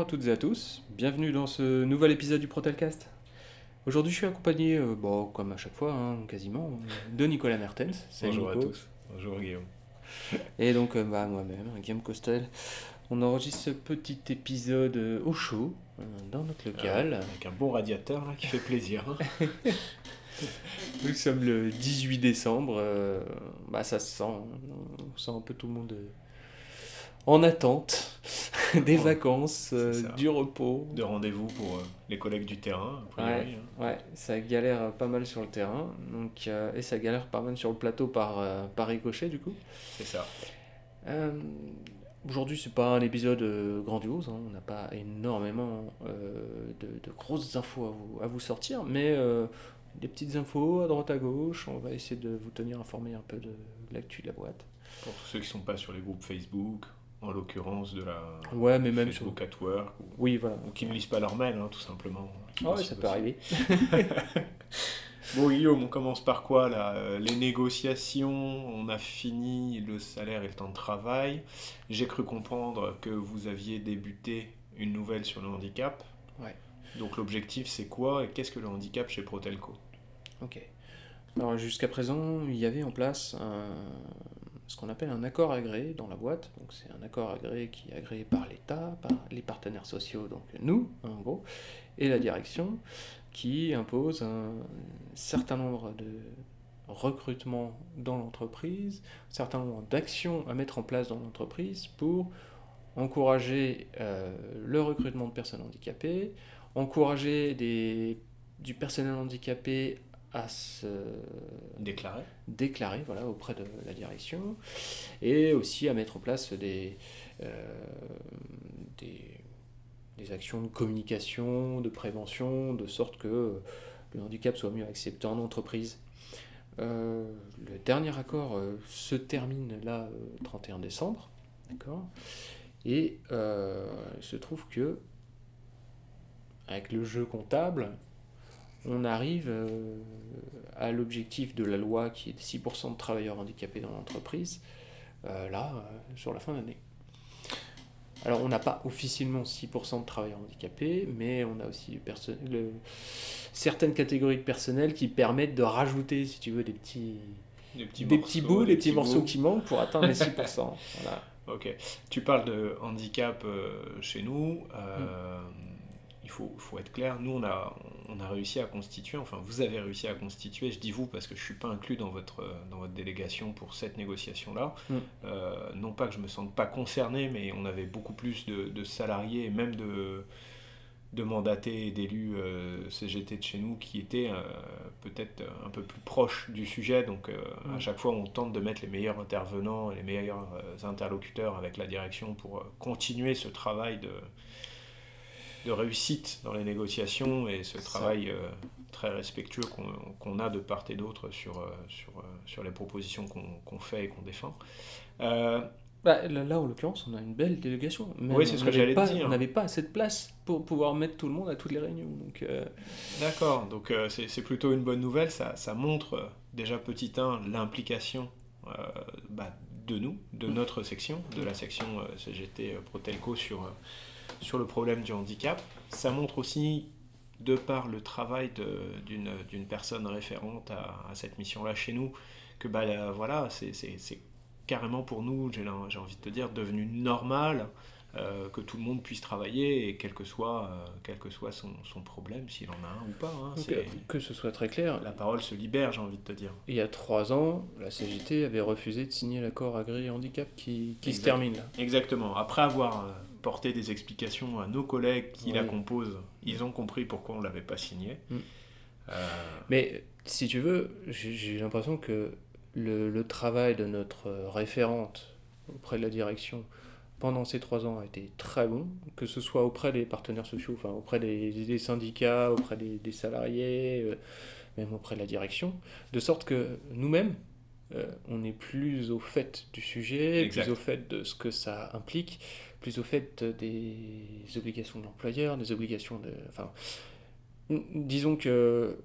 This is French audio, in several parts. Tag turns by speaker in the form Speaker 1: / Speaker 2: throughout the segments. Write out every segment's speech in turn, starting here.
Speaker 1: Bonjour à toutes et à tous, bienvenue dans ce nouvel épisode du Protelcast. Aujourd'hui je suis accompagné, euh, bon, comme à chaque fois, hein, quasiment, de Nicolas Mertens.
Speaker 2: Salut Bonjour à tous, bonjour Guillaume.
Speaker 1: Et donc euh, bah, moi-même, Guillaume Costel. On enregistre ce petit épisode euh, au chaud, dans notre local.
Speaker 2: avec un bon radiateur là, qui fait plaisir. Hein.
Speaker 1: Nous sommes le 18 décembre, bah, ça se sent, on sent un peu tout le monde en attente des vacances, euh, du repos.
Speaker 2: De rendez-vous pour euh, les collègues du terrain.
Speaker 1: Ouais, hein. ouais, ça galère pas mal sur le terrain. Donc, euh, et ça galère pas mal sur le plateau par, par ricochet, du coup.
Speaker 2: C'est ça.
Speaker 1: Aujourd'hui, c'est pas un épisode grandiose, hein. on n'a pas énormément de, de, grosses infos à vous, à vous sortir, mais des petites infos à droite à gauche. On va essayer de vous tenir informé un peu de l'actu de la boîte.
Speaker 2: Pour tous ceux qui ne sont pas sur les groupes Facebook, en l'occurrence de la
Speaker 1: ouais, mais même
Speaker 2: Facebook sur... at Work, ou,
Speaker 1: oui, voilà.
Speaker 2: ou qui ne lisent pas leur mail, hein, tout simplement.
Speaker 1: Ah ouais, ça peut arriver.
Speaker 2: bon, Guillaume, on commence par quoi là? Euh, Les négociations, on a fini le salaire et le temps de travail. J'ai cru comprendre que vous aviez débuté une nouvelle sur le handicap.
Speaker 1: Ouais.
Speaker 2: Donc l'objectif, c'est quoi? Et qu'est-ce que le handicap chez Protelco?
Speaker 1: Ok. Alors jusqu'à présent, il y avait en place un, ce qu'on appelle un accord agréé dans la boîte. Donc c'est un accord agréé qui est agréé par l'État, par les partenaires sociaux, donc nous en gros, et la direction qui impose un certain nombre de recrutements dans l'entreprise, un certain nombre d'actions à mettre en place dans l'entreprise pour encourager euh, le recrutement de personnes handicapées, encourager des, du personnel handicapé à se
Speaker 2: déclarer.
Speaker 1: déclarer voilà, auprès de la direction et aussi à mettre en place des, euh, des, des, actions de communication, de prévention, de sorte que le handicap soit mieux accepté en entreprise. Euh, le dernier accord euh, se termine là, 31 décembre, d'accord? Et il se trouve que, avec le jeu comptable, on arrive euh, à l'objectif de la loi qui est de 6% de travailleurs handicapés dans l'entreprise, euh, là, euh, sur la fin d'année. Alors on n'a pas officiellement 6% de travailleurs handicapés, mais on a aussi le, certaines catégories de personnel qui permettent de rajouter, si tu veux, des petits,
Speaker 2: des petits,
Speaker 1: bouts, des petits, morceaux qui manquent pour atteindre les 6%. voilà.
Speaker 2: Ok. Tu parles de handicap chez nous. Mm il faut, faut, être clair, nous on a, on a réussi à constituer, enfin vous avez réussi à constituer, je dis vous parce que je ne suis pas inclus dans votre, dans votre délégation pour cette négociation-là, mm. euh, non pas que je ne me sente pas concerné, mais on avait beaucoup plus de, de salariés et même de, de mandatés et d'élus euh, CGT de chez nous qui étaient euh, peut-être un peu plus proches du sujet, donc à mm. chaque fois on tente de mettre les meilleurs intervenants et les meilleurs interlocuteurs avec la direction pour continuer ce travail de de réussite dans les négociations et ce travail euh, très respectueux qu'on a de part et d'autre sur, euh, sur, euh, sur les propositions qu'on fait et qu'on défend.
Speaker 1: Bah, là, en l'occurrence, on a une belle délégation.
Speaker 2: oui, c'est ce que j'allais dire.
Speaker 1: On n'avait pas assez de place pour pouvoir mettre tout le monde à toutes les réunions.
Speaker 2: D'accord, donc c'est plutôt une bonne nouvelle. Ça, ça montre déjà petit 1 l'implication bah, de nous, de mm. notre section, de la section CGT Protelco sur sur le problème du handicap. Ça montre aussi, de par le travail d'une personne référente à, cette mission-là chez nous, que bah, voilà, c'est carrément pour nous, j'ai envie de te dire, devenu normal euh, que tout le monde puisse travailler et quel que soit, euh, quel que soit son, son problème, s'il en a un ou pas. Hein,
Speaker 1: que ce soit très clair.
Speaker 2: La parole se libère, j'ai envie de te dire.
Speaker 1: Il y a trois ans, la CGT avait refusé de signer l'accord agri-handicap qui, qui se termine là.
Speaker 2: Exactement. Après avoir euh, porté des explications à nos collègues qui la composent, ils ont compris pourquoi on ne l'avait pas signé. Mm.
Speaker 1: Mais si tu veux, j'ai l'impression que le, le, travail de notre référente auprès de la direction pendant ces trois ans a été très bon, que ce soit auprès des partenaires sociaux, enfin auprès des, syndicats, auprès des, salariés, euh, même auprès de la direction, de sorte que nous-mêmes, euh, on est plus au fait du sujet, plus au fait de ce que ça implique, plus au fait des obligations de l'employeur, des obligations de... Enfin, disons que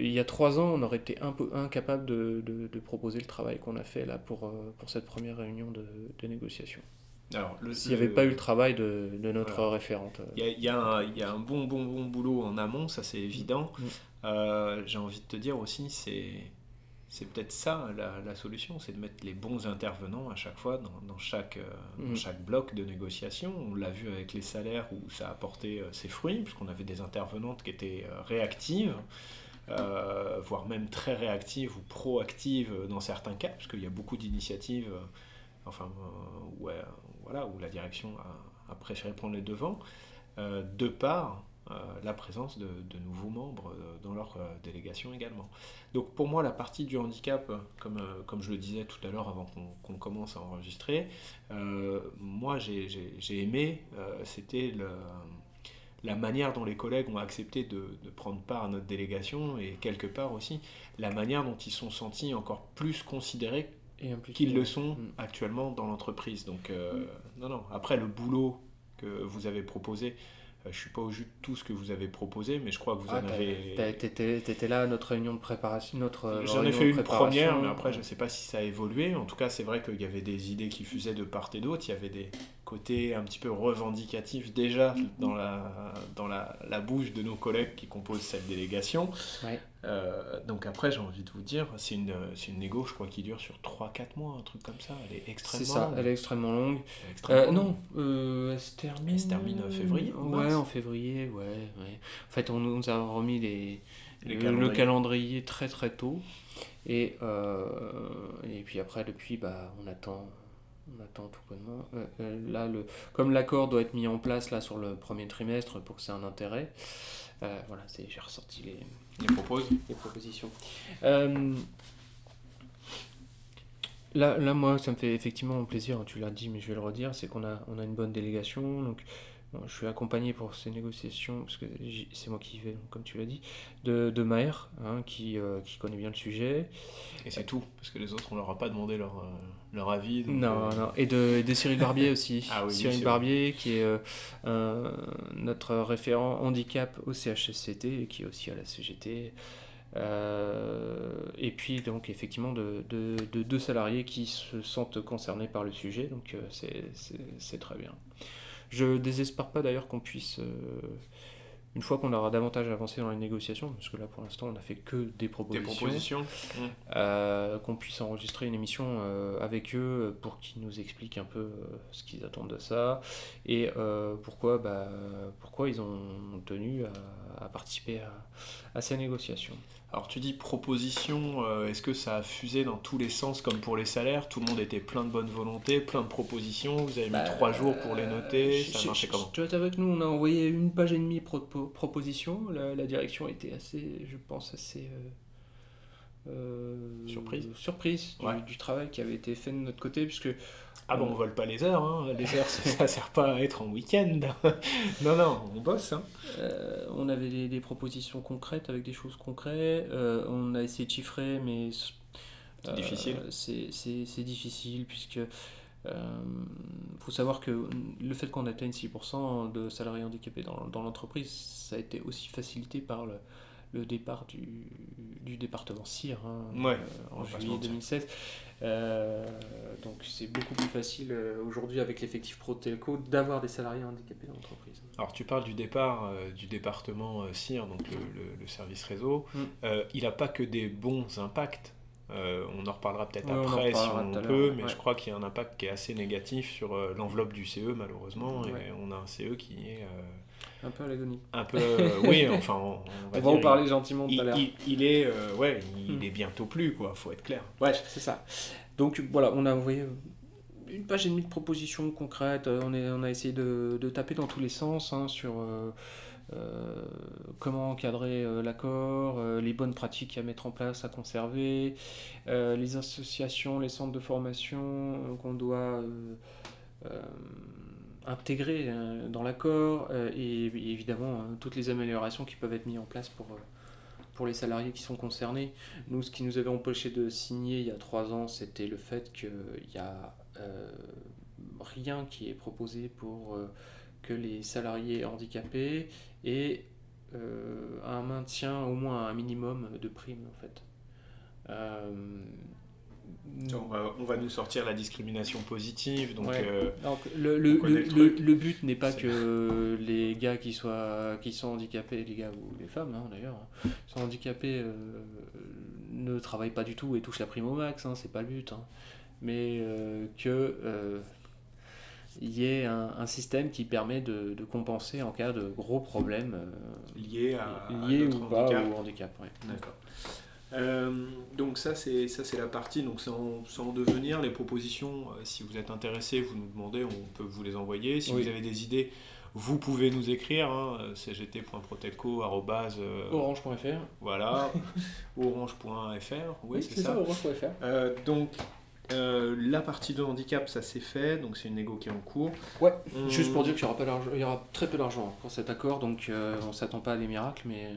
Speaker 1: il y a trois ans, on aurait été un peu incapable de, de, proposer le travail qu'on a fait là pour, euh, pour cette première réunion de, de négociation. s'il n'y avait pas eu le travail de, notre référente.
Speaker 2: Il y, a, un, bon, bon, bon boulot en amont, ça c'est évident. Mm. Euh, j'ai envie de te dire aussi, c'est, c'est peut-être ça la, solution, c'est de mettre les bons intervenants à chaque fois dans, chaque, euh, mm. chaque bloc de négociation. On l'a vu avec les salaires où ça a porté euh, ses fruits, puisqu'on avait des intervenantes qui étaient réactives. voire même très réactives ou proactives dans certains cas, parce qu'il y a beaucoup d'initiatives enfin, ouais, voilà, où la direction a, préféré prendre les devants, euh, de par euh, la présence de, nouveaux membres euh, dans leur délégation également. Donc pour moi, la partie du handicap, comme, comme je le disais tout à l'heure avant qu'on commence à enregistrer, moi j'ai aimé, c'était la manière dont les collègues ont accepté de, de, prendre part à notre délégation et quelque part aussi la manière dont ils sont sentis encore plus considérés qu'ils le sont mm. actuellement dans l'entreprise. Donc, euh, non, non. Après, le boulot que vous avez proposé, euh, je suis pas au jus de tout ce que vous avez proposé, mais je crois que vous ah, en avez.
Speaker 1: T'étais là à notre réunion de préparation. Notre euh,
Speaker 2: J'en ai fait une première, mais après, je ne sais pas si ça a évolué. En tout cas, c'est vrai qu'il y avait des idées qui fusaient de part et d'autre. Il y avait des côté un petit peu revendicatif déjà dans la, dans la, la bouche de nos collègues qui composent cette délégation. Euh, donc après, j'ai envie de vous dire, c'est une, une négo, je crois, qui dure sur 3-4 mois, un truc comme ça. Elle est extrêmement
Speaker 1: C'est ça, elle est extrêmement longue.
Speaker 2: Euh,
Speaker 1: non, euh, elle se termine...
Speaker 2: Elle se termine en février
Speaker 1: Ouais, en février, ouais, ouais. En fait, on nous a remis les, le, calendrier. très très tôt. Et, et puis après, depuis, bah, on attend on attend tout bonnement. Euh, euh, là, le, comme l'accord doit être mis en place là sur le premier trimestre pour que c'est un intérêt, euh, voilà, c'est, j'ai ressorti les,
Speaker 2: les,
Speaker 1: les propositions. là, là, moi, ça me fait effectivement plaisir, tu l'as dit, mais je vais le redire, c'est qu'on a, on a une bonne délégation. Donc, je suis accompagné pour ces négociations, parce que c'est moi qui y vais, comme tu l'as dit, de, de Maher, hein, qui, euh, qui, connaît bien le sujet.
Speaker 2: Et c'est tout, parce que les autres, on leur a pas demandé leur, euh, leur avis.
Speaker 1: non, euh, non, et de, de Cyril Barbier aussi.
Speaker 2: ah oui,
Speaker 1: Cyril Barbier, qui est notre référent handicap au CHSCT, et qui est aussi à la CGT. et puis donc effectivement de, de, de, deux salariés qui se sentent concernés par le sujet, donc c'est très bien. Je désespère pas d'ailleurs qu'on puisse, euh, une fois qu'on aura davantage avancé dans les négociations, parce que là pour l'instant on n'a fait que des propositions, euh, qu'on puisse enregistrer une émission euh, avec eux pour qu'ils nous expliquent un peu ce qu'ils attendent de ça et pourquoi, bah, pourquoi ils ont tenu à, participer à ces négociations.
Speaker 2: Alors tu dis proposition, euh, est-ce que ça a fusé dans tous les sens comme pour les salaires? Tout le monde était plein de bonne volonté, plein de propositions, vous avez mis bah, trois jours pour les noter, ça marchait comment?
Speaker 1: Tu es avec nous, on a envoyé une page et demie de propositions, la, la, direction était assez, je pense, assez...
Speaker 2: Euh, euh, surprise
Speaker 1: surprise du, travail qui avait été fait de notre côté puisque
Speaker 2: ah bon, on vole pas les heures, hein. les heures ça sert pas à être en week-end. non, non, on bosse. Hein.
Speaker 1: Euh, on avait des, propositions concrètes avec des choses concrètes. Euh, on a essayé de chiffrer, mais
Speaker 2: c'est difficile.
Speaker 1: Euh, c'est difficile puisque il faut savoir que le fait qu'on atteigne 6% de salariés handicapés dans, dans l'entreprise, ça a été aussi facilité par le, le départ du, du département CIR hein, en juillet 2016. Euh, donc c'est beaucoup plus facile euh, aujourd'hui avec l'effectif Pro Telco d'avoir des salariés handicapés dans l'entreprise.
Speaker 2: Alors tu parles du départ euh, du département CIR, donc le, service réseau. Mm. il n'a pas que des bons impacts. on en reparlera peut-être après si on peut, mais je crois qu'il y a un impact qui est assez négatif sur l'enveloppe du CE malheureusement. Et on a un CE qui est
Speaker 1: un peu à l'agonie.
Speaker 2: Un peu, oui, enfin. On,
Speaker 1: va, en parler gentiment tout
Speaker 2: à l'heure. Il, est, euh, ouais, il hmm. est bientôt plus, quoi, faut être clair.
Speaker 1: Ouais, c'est ça. Donc voilà, on a envoyé une page et demie de propositions concrètes. Euh, on, est, on a essayé de, de taper dans tous les sens hein, sur euh, comment encadrer l'accord, les bonnes pratiques à mettre en place, à conserver, les associations, les centres de formation qu'on doit intégrer euh, dans l'accord euh, et, évidemment hein, toutes les améliorations qui peuvent être mises en place pour, euh, pour les salariés qui sont concernés. Nous, ce qui nous avait empêché de signer il y a trois ans, c'était le fait qu'il n'y a rien qui est proposé pour que les salariés handicapés aient un maintien au moins un minimum de primes en fait.
Speaker 2: On, va, nous sortir la discrimination positive. Donc,
Speaker 1: euh, le, le, le, le, but n'est pas que les gars qui, soient, qui sont handicapés, les gars ou les femmes hein, d'ailleurs, hein, sont handicapés, euh, ne travaillent pas du tout et touchent la prime au max, hein, c'est pas le but. Hein. Mais euh, que il y ait un, système qui permet de, de, compenser en cas de gros problèmes
Speaker 2: liés, à,
Speaker 1: liés ou pas au handicap.
Speaker 2: D'accord. Euh, donc ça c'est ça c'est la partie. Donc sans, sans devenir les propositions euh, si vous êtes intéressé vous nous demandez on peut vous les envoyer. Si vous avez des idées vous pouvez nous écrire hein,
Speaker 1: euh, orange.fr
Speaker 2: voilà. orange.fr
Speaker 1: oui, c'est ça,
Speaker 2: orange.fr donc la partie de handicap, ça c'est fait, donc c'est une négo qui est en cours.
Speaker 1: Ouais, juste pour dire qu'il y aura, y aura très peu d'argent pour cet accord, donc on ne s'attend pas à des miracles, mais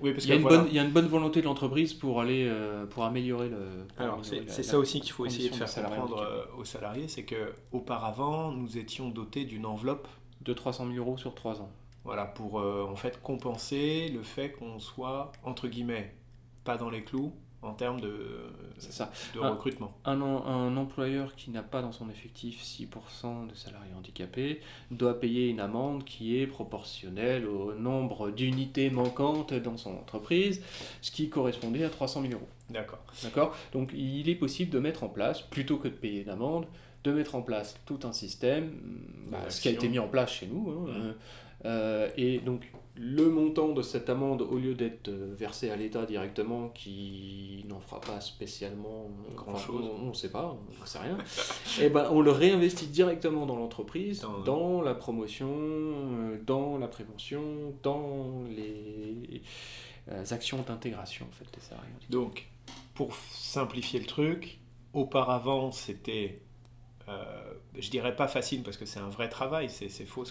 Speaker 2: oui, parce
Speaker 1: il, y a une bonne, il y a une bonne volonté de l'entreprise pour aller euh, pour améliorer le.
Speaker 2: Alors c'est ça aussi qu'il faut essayer de faire comprendre euh, aux salariés, c'est que auparavant nous étions dotés d'une enveloppe
Speaker 1: de 300 000 euros sur 3 ans.
Speaker 2: Voilà pour euh, en fait compenser le fait qu'on soit entre guillemets pas dans les clous en termes de,
Speaker 1: ça.
Speaker 2: de recrutement.
Speaker 1: Un, un, employeur qui n'a pas dans son effectif 6% de salariés handicapés doit payer une amende qui est proportionnelle au nombre d'unités manquantes dans son entreprise, ce qui correspondait à 300 000 euros.
Speaker 2: D'accord.
Speaker 1: D'accord? Donc il est possible de mettre en place, plutôt que de payer une amende, de mettre en place tout un système, bah, ce qui a été mis en place chez nous. Hein, mmh. euh, et donc le montant de cette amende, au lieu d'être euh, versé à l'État directement, qui n'en fera pas spécialement grand chose, on ne sait pas, on ne sait rien, et eh ben, on le réinvestit directement dans l'entreprise, dans, la promotion, euh, dans la prévention, dans les euh, actions d'intégration en fait, des salariés.
Speaker 2: Donc, pour simplifier le truc, auparavant c'était je dirais pas facile parce que c'est un vrai travail, c'est faux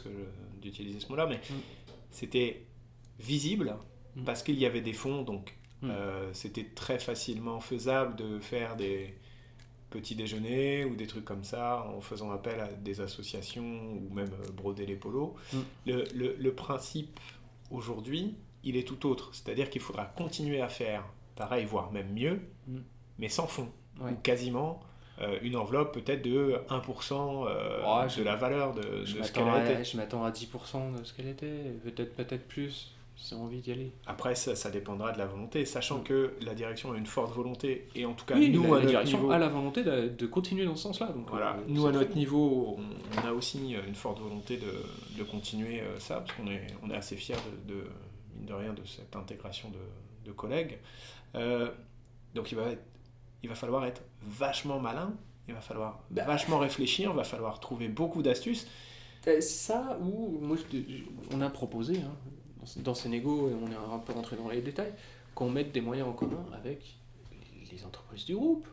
Speaker 2: d'utiliser ce mot-là, mais mm c'était visible mm. parce qu'il y avait des fonds, donc mm. euh, c'était très facilement faisable de faire des petits déjeuners ou des trucs comme ça en faisant appel à des associations ou même euh, broder les polos. Mm. Le, le, principe aujourd'hui, il est tout autre, c'est-à-dire qu'il faudra continuer à faire pareil, voire même mieux, mais sans fonds, ou quasiment une enveloppe peut-être de 1% euh, de la valeur de, ce qu'elle
Speaker 1: était. Je m'attends à 10% de ce qu'elle était, peut-être peut-être plus, si on envie d'y aller.
Speaker 2: Après, ça, ça, dépendra de la volonté, sachant mm. que la direction a une forte volonté, et en tout cas, nous, la, à direction niveau,
Speaker 1: a la volonté de, de continuer dans ce sens-là. Donc,
Speaker 2: voilà. Euh, nous, à notre niveau, on, a aussi une forte volonté de, de continuer ça, parce qu'on est, on est assez fiers de, de, mine de rien, de cette intégration de, de collègues. donc, il va être il va falloir être vachement malin, il va falloir bah. vachement réfléchir, il va falloir trouver beaucoup d'astuces.
Speaker 1: Ça, ou moi, on a proposé, hein, dans ces négos, et on est un peu rentré dans les détails, qu'on mette des moyens en commun avec les entreprises du groupe.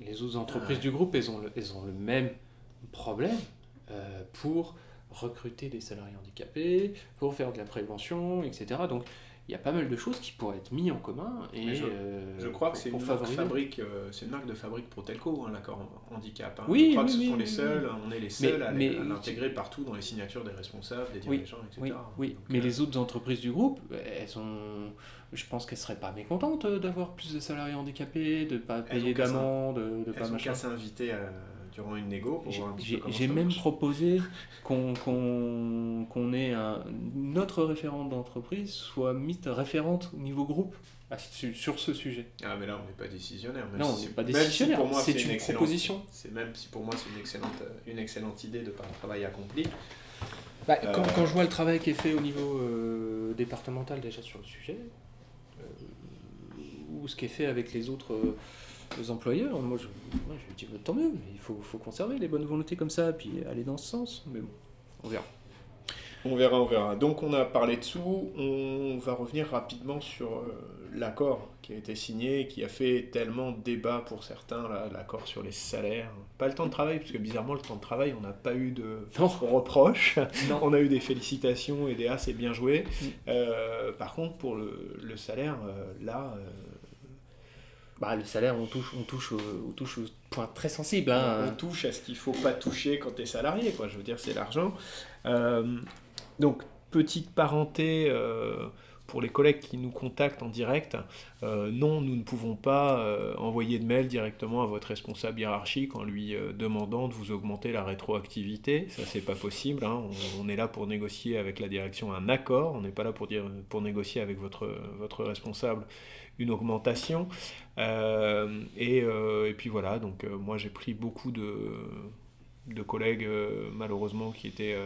Speaker 1: Les autres entreprises du groupe, elles ont le, elles ont le même problème euh, pour recruter des salariés handicapés, pour faire de la prévention, etc. Donc, il y a pas mal de choses qui pourraient être mises en commun. Et
Speaker 2: je, euh, crois que c'est une, fabrique, euh, c'est une marque de fabrique Protelco, hein, l'accord handicap. Hein.
Speaker 1: Oui,
Speaker 2: je
Speaker 1: crois
Speaker 2: que ce sont les seuls, on est les seuls à l'intégrer partout dans les signatures des responsables, des dirigeants, etc.
Speaker 1: Oui, mais euh, les autres entreprises du groupe, elles sont, je pense qu'elles seraient pas mécontentes d'avoir plus de salariés handicapés, de ne pas payer d'amende, de,
Speaker 2: de pas machin. s'inviter à une négo
Speaker 1: J'ai même proposé qu'on qu'on ait un, notre référente d'entreprise soit mise référente au niveau groupe sur ce sujet.
Speaker 2: Ah mais là on n'est pas décisionnaire.
Speaker 1: non, on n'est pas décisionnaire, c'est une, proposition.
Speaker 2: C'est même si pour moi c'est une excellente, une excellente idée de par un travail accompli.
Speaker 1: Bah, quand, quand, je vois le travail qui est fait au niveau euh, départemental déjà sur le sujet, euh, ou ce qui est fait avec les autres les employeurs, moi je, moi, je dis tant mieux, il faut, faut, conserver les bonnes volontés comme ça, puis aller dans ce sens. Mais bon, on verra.
Speaker 2: On verra, on verra. Donc on a parlé de sous, on va revenir rapidement sur euh, l'accord qui a été signé, qui a fait tellement débat pour certains, l'accord sur les salaires. Pas le temps de travail, parce que bizarrement le temps de travail, on n'a pas eu de reproches, on a eu des félicitations et des ah c'est bien joué. Mm. Euh, par contre pour le, le salaire, euh, là
Speaker 1: bah, le salaire, on touche, on touche, au, on touche au point très sensible. Hein.
Speaker 2: On touche à ce qu'il ne faut pas toucher quand tu es salarié, quoi. Je veux dire, c'est l'argent. Euh, donc, petite parenté, euh, pour les collègues qui nous contactent en direct, euh, non, nous ne pouvons pas euh, envoyer de mail directement à votre responsable hiérarchique en lui euh, demandant de vous augmenter la rétroactivité. Ça, c'est pas possible. hein. On, on est là pour négocier avec la direction un accord. On n'est pas là pour, dire, pour négocier avec votre, votre responsable une augmentation. Et, et puis voilà, donc moi j'ai pris beaucoup de, de collègues malheureusement qui étaient